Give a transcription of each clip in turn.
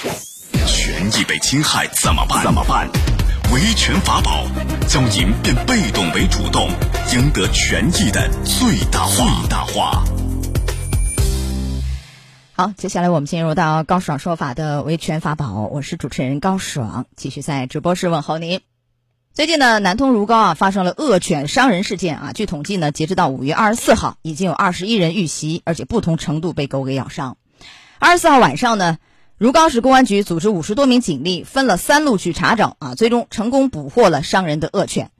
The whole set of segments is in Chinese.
权益被侵害怎么办？怎么办？维权法宝，将您变被动为主动，赢得权益的最大化。最大化。好，接下来我们进入到高爽说法的维权法宝，我是主持人高爽，继续在直播室问候您。最近呢，南通如皋啊发生了恶犬伤人事件啊。据统计呢，截止到五月二十四号，已经有二十一人遇袭，而且不同程度被狗给咬伤。二十四号晚上呢，如皋市公安局组织五十多名警力，分了三路去查找啊，最终成功捕获了伤人的恶犬。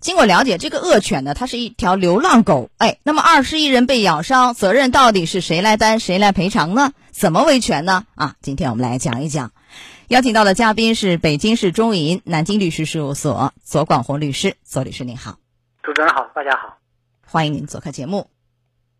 经过了解，这个恶犬呢，它是一条流浪狗。哎，那么二十一人被咬伤，责任到底是谁来担，谁来赔偿呢？怎么维权呢？啊，今天我们来讲一讲。邀请到的嘉宾是北京市中银南京律师事务所左广红律师，左律师您好，主持人好，大家好，欢迎您做客节目。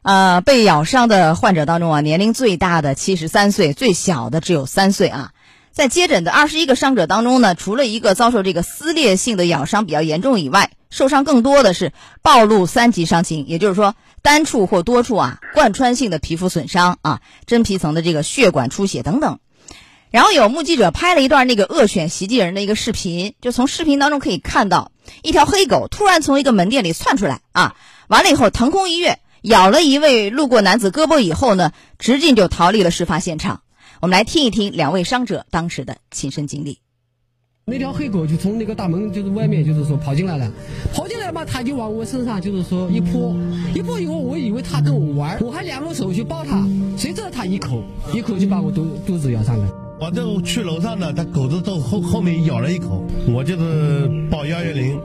呃，被咬伤的患者当中啊，年龄最大的七十三岁，最小的只有三岁啊。在接诊的二十一个伤者当中呢，除了一个遭受这个撕裂性的咬伤比较严重以外，受伤更多的是暴露三级伤情，也就是说单处或多处啊贯穿性的皮肤损伤啊，真皮层的这个血管出血等等。然后有目击者拍了一段那个恶犬袭击人的一个视频，就从视频当中可以看到，一条黑狗突然从一个门店里窜出来啊，完了以后腾空一跃，咬了一位路过男子胳膊以后呢，直径就逃离了事发现场。我们来听一听两位伤者当时的亲身经历。那条黑狗就从那个大门就是外面就是说跑进来了，跑进来嘛，它就往我身上就是说一扑，一扑以后我以为它跟我玩，我还两个手去抱它，谁知道它一口一口就把我肚肚子咬上了。我就去楼上呢，它狗子到后后面咬了一口，我就是报幺幺零，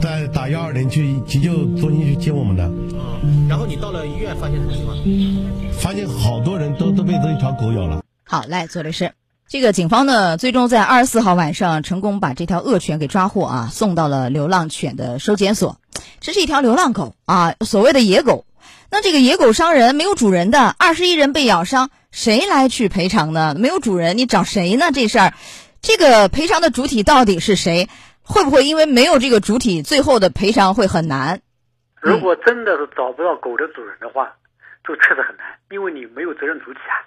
再打幺二零去急救中心去接我们的。然后你到了医院，发现什么情况？发现好多人都都被这一条狗咬了。好，来，左律师，这个警方呢，最终在二十四号晚上成功把这条恶犬给抓获啊，送到了流浪犬的收检所。这是一条流浪狗啊，所谓的野狗。那这个野狗伤人，没有主人的，二十一人被咬伤。谁来去赔偿呢？没有主人，你找谁呢？这事儿，这个赔偿的主体到底是谁？会不会因为没有这个主体，最后的赔偿会很难？如果真的是找不到狗的主人的话，就确实很难，因为你没有责任主体啊。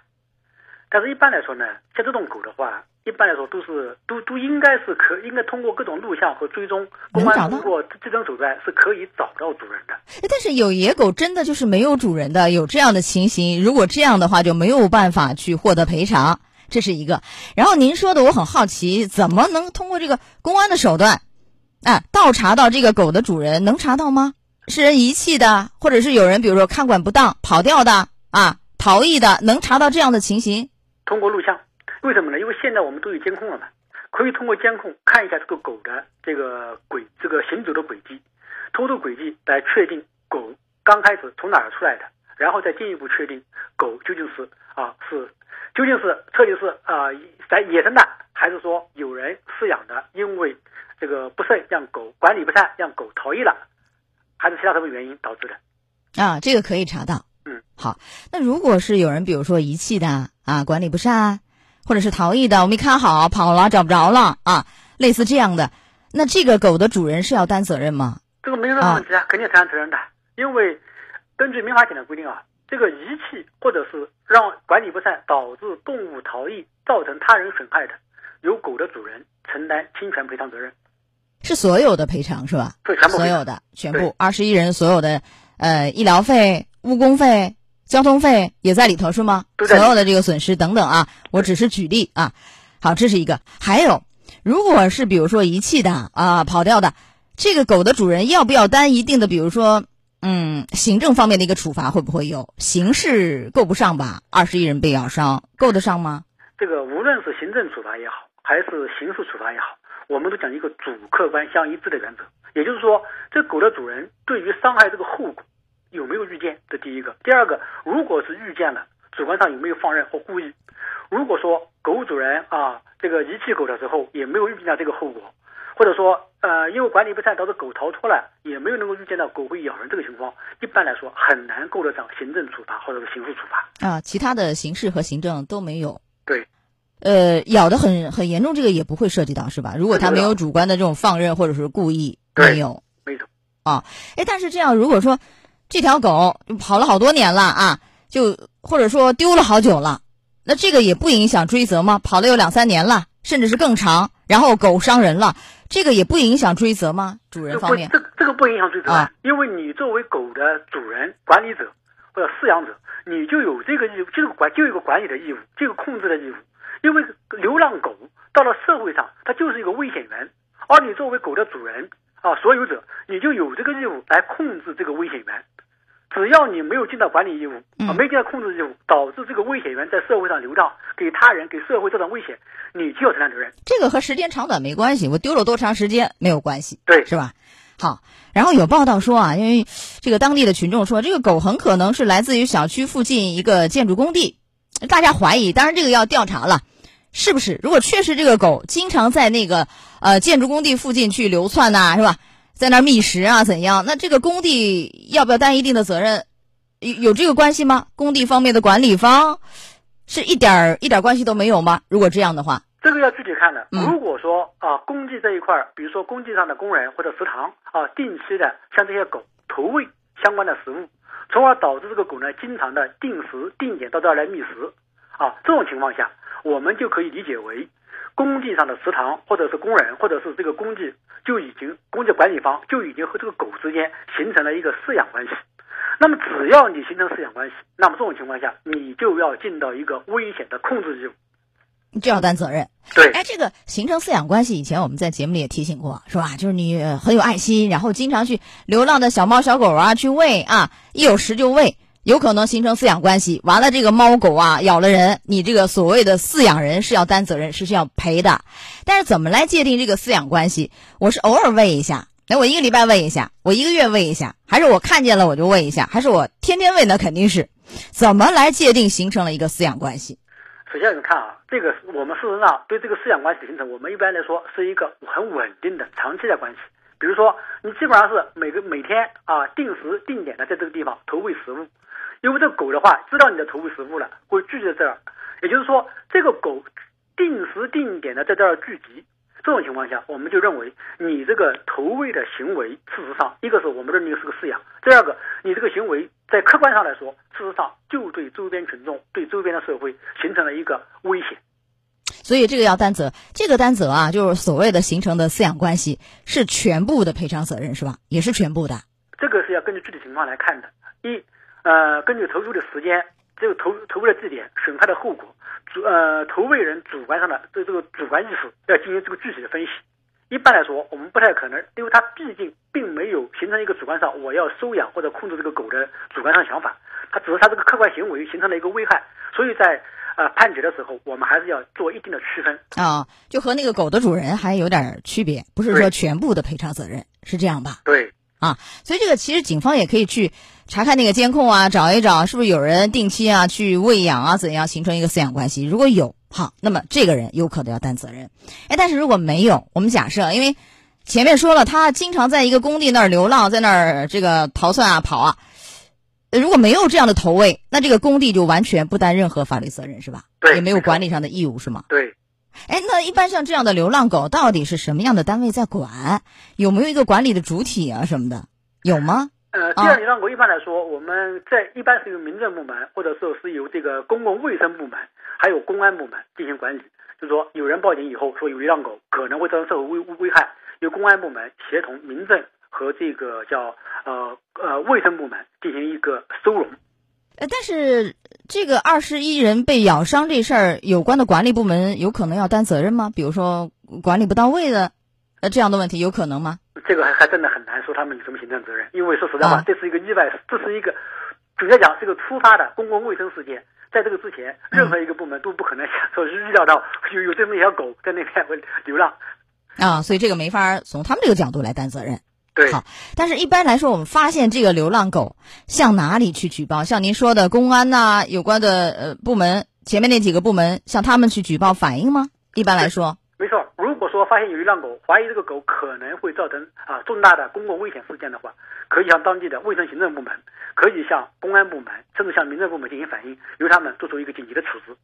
但是一般来说呢，像这种狗的话。一般来说都是都都应该是可应该通过各种录像和追踪，公安通过这种手段是可以找到主人的。但是有野狗真的就是没有主人的，有这样的情形。如果这样的话，就没有办法去获得赔偿，这是一个。然后您说的我很好奇，怎么能通过这个公安的手段，啊，倒查到这个狗的主人？能查到吗？是人遗弃的，或者是有人比如说看管不当跑掉的啊，逃逸的，能查到这样的情形？通过录像。为什么呢？因为现在我们都有监控了嘛，可以通过监控看一下这个狗的这个轨，这个行走的轨迹，偷渡轨迹来确定狗刚开始从哪儿出来的，然后再进一步确定狗究竟究竟是彻底是啊在野生的，还是说有人饲养的，因为这个不慎让狗管理不善让狗逃逸了，还是其他什么原因导致的？啊，这个可以查到。嗯，好，那如果是有人比如说遗弃的啊，管理不善。或者是逃逸的，我没看好，跑了找不着了啊，类似这样的，那这个狗的主人是要担责任吗？这个没有任何问题啊，肯定担责任的，因为根据民法典的规定啊，这个遗弃或者是让管理不善导致动物逃逸造成他人损害的，由狗的主人承担侵权赔偿责任，是所有的赔偿是吧？对，全部所有的全部二十一人所有的呃医疗费、误工费。交通费也在里头是吗？所有的这个损失等等啊，我只是举例啊。好，这是一个。还有，如果是比如说遗弃的啊、跑掉的，这个狗的主人要不要担一定的，比如说嗯，行政方面的一个处罚，会不会有？刑事够不上吧？二十一人被咬伤，够得上吗？这个无论是行政处罚也好，还是刑事处罚也好，我们都讲一个主客观相一致的原则，也就是说，这狗的主人对于伤害这个后果。有没有预见？这第一个，第二个，如果是预见了，主观上有没有放任或故意？如果说狗主人啊，这个遗弃狗的时候也没有预见到这个后果，或者说呃，因为管理不善导致狗逃脱了，也没有能够预见到狗会咬人这个情况，一般来说很难够得上行政处罚或者是刑事处罚啊。其他的刑事和行政都没有。对，呃，咬的很很严重，这个也不会涉及到是吧？如果他没有主观的这种放任或者是故意，没有，没有啊。哎，但是这样如果说。这条狗跑了好多年了啊，就或者说丢了好久了，那这个也不影响追责吗？跑了有两三年了，甚至是更长，然后狗伤人了，这个也不影响追责吗？主人方面这这个不影响追责啊，因为你作为狗的主人、管理者或者饲养者，你就有这个义务，这个管就有一个管理的义务，这个控制的义务。因为流浪狗到了社会上，它就是一个危险源，而你作为狗的主人啊，所有者，你就有这个义务来控制这个危险源。只要你没有尽到管理义务啊，嗯没尽到控制义务，导致这个危险源在社会上流荡，给他人、给社会造成危险，你就要承担责任。这个和时间长短没关系，我丢了多长时间没有关系，对是吧？好，然后有报道说啊，因为这个当地的群众说，这个狗很可能是来自于小区附近一个建筑工地，大家怀疑，当然这个要调查了，是不是？如果确实这个狗经常在那个呃建筑工地附近去流窜呐、是吧？在那儿觅食啊，怎样？那这个工地要不要担一定的责任？有有这个关系吗？工地方面的管理方是一点儿一点儿关系都没有吗？如果这样的话，这个要具体看的。嗯如果说啊，工地这一块儿，比如说工地上的工人或者食堂啊，定期的向这些狗投喂相关的食物，从而导致这个狗呢经常的定时定点到这儿来觅食啊，这种情况下，我们就可以理解为工地上的食堂或者是工人或者是这个工地就已经工地管理方就已经和这个狗之间形成了一个饲养关系。那么只要你形成饲养关系，那么这种情况下，你就要尽到一个危险的控制义务。就要担责任。对，哎，这个形成饲养关系，以前我们在节目里也提醒过，是吧？就是你呃很有爱心，然后经常去流浪的小猫小狗啊去喂啊，一有食就喂，有可能形成饲养关系。完了，这个猫狗啊咬了人，你这个所谓的饲养人是要担责任，是需要赔的。但是怎么来界定这个饲养关系？我是偶尔喂一下，那我一个礼拜喂一下，我一个月喂一下，还是我看见了我就喂一下，还是我天天喂？那肯定是怎么来界定形成了一个饲养关系？首先，你看啊，这个我们事实上对这个饲养关系形成，我们一般来说是一个很稳定的长期的关系。比如说，你基本上是每个每天啊定时定点的在这个地方投喂食物，因为这个狗的话知道你的投喂食物了，会聚集在这儿，也就是说，这个狗定时定点的在这儿聚集。这种情况下，我们就认为你这个投喂的行为，事实上，一个是我们认定是个饲养，第二个，你这个行为在客观上来说，事实上就对周边群众、对周边的社会形成了一个危险。所以这个要担责，这个担责啊，就是所谓的形成的饲养关系是全部的赔偿责任是吧？也是全部的。这个是要根据具体情况来看的。一，呃，根据投喂的时间、这个投投喂的地点、损害的后果，主呃投喂人主观上的对这个主观意识要进行这个具体的分析。一般来说，我们不太可能，因为他毕竟并没有形成一个主观上我要收养或者控制这个狗的主观上想法，他只是他这个客观行为形成了一个危害，所以在呃判决的时候，我们还是要做一定的区分。啊，就和那个狗的主人还有点区别，不是说全部的赔偿责任，是这样吧？对，啊，所以这个其实警方也可以去查看那个监控啊，找一找是不是有人定期啊去喂养啊，怎样形成一个饲养关系。如果有，好，那么这个人有可能要担责任。哎，但是如果没有，我们假设，因为前面说了，他经常在一个工地那儿流浪，在那儿这个逃窜啊跑啊，呃如果没有这样的投喂，那这个工地就完全不担任何法律责任是吧？对也没有管理上的义务是吗？对，哎，那一般像这样的流浪狗，到底是什么样的单位在管？有没有一个管理的主体啊什么的？有吗？呃，啊第二流浪狗一般来说，我们在一般是由民政部门，或者说是由这个公共卫生部门，还有公安部门进行管理。就是说，有人报警以后说有流浪狗可能会造成社会危危害，由公安部门协同民政和这个叫呃呃卫生部门进行一个收容。呃，但是这个二十一人被咬伤这事儿，有关的管理部门有可能要担责任吗？比如说管理不到位的，呃，这样的问题有可能吗？这个还还真的很难说他们有什么行政责任，因为说实在话，啊这是一个意外，这是一个主要讲是一个突发的公共卫生事件。在这个之前，任何一个部门都不可能想说是预料到有有这么一条狗在那边会流浪。啊，所以这个没法从他们这个角度来担责任。对，好，但是一般来说，我们发现这个流浪狗向哪里去举报？像您说的公安呐、有关的呃部门，前面那几个部门向他们去举报反映吗？一般来说，没错，如果说发现有流浪狗，怀疑这个狗可能会造成啊重大的公共危险事件的话，可以向当地的卫生行政部门，可以向公安部门，甚至向民政部门进行反映，由他们做出一个紧急的处置。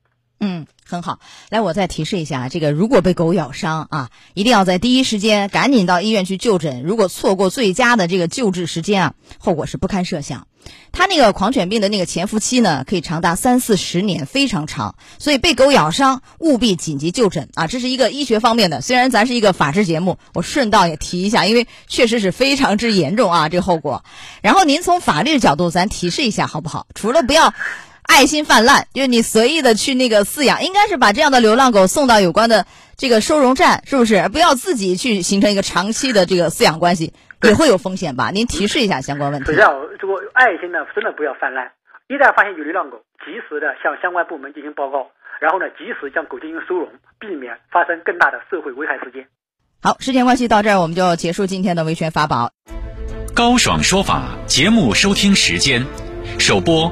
很好，来，我再提示一下，这个如果被狗咬伤啊，一定要在第一时间赶紧到医院去就诊。如果错过最佳的这个救治时间啊，后果是不堪设想。它那个狂犬病的那个潜伏期呢，可以长达三四十年，非常长。所以被狗咬伤，务必紧急就诊啊！这是一个医学方面的。虽然咱是一个法制节目，我顺道也提一下，因为确实是非常之严重啊，这个后果。然后您从法律的角度，咱提示一下好不好？除了不要。爱心泛滥，就是你随意的去那个饲养，应该是把这样的流浪狗送到有关的这个收容站，是不是？不要自己去形成一个长期的这个饲养关系，也会有风险吧？您提示一下相关问题。首先，这个爱心呢，真的不要泛滥。一旦发现有流浪狗，及时的向相关部门进行报告，然后呢，及时将狗进行收容，避免发生更大的社会危害事件。好，时间关系到这儿，我们就结束今天的维权法宝。高爽说法节目收听时间，首播。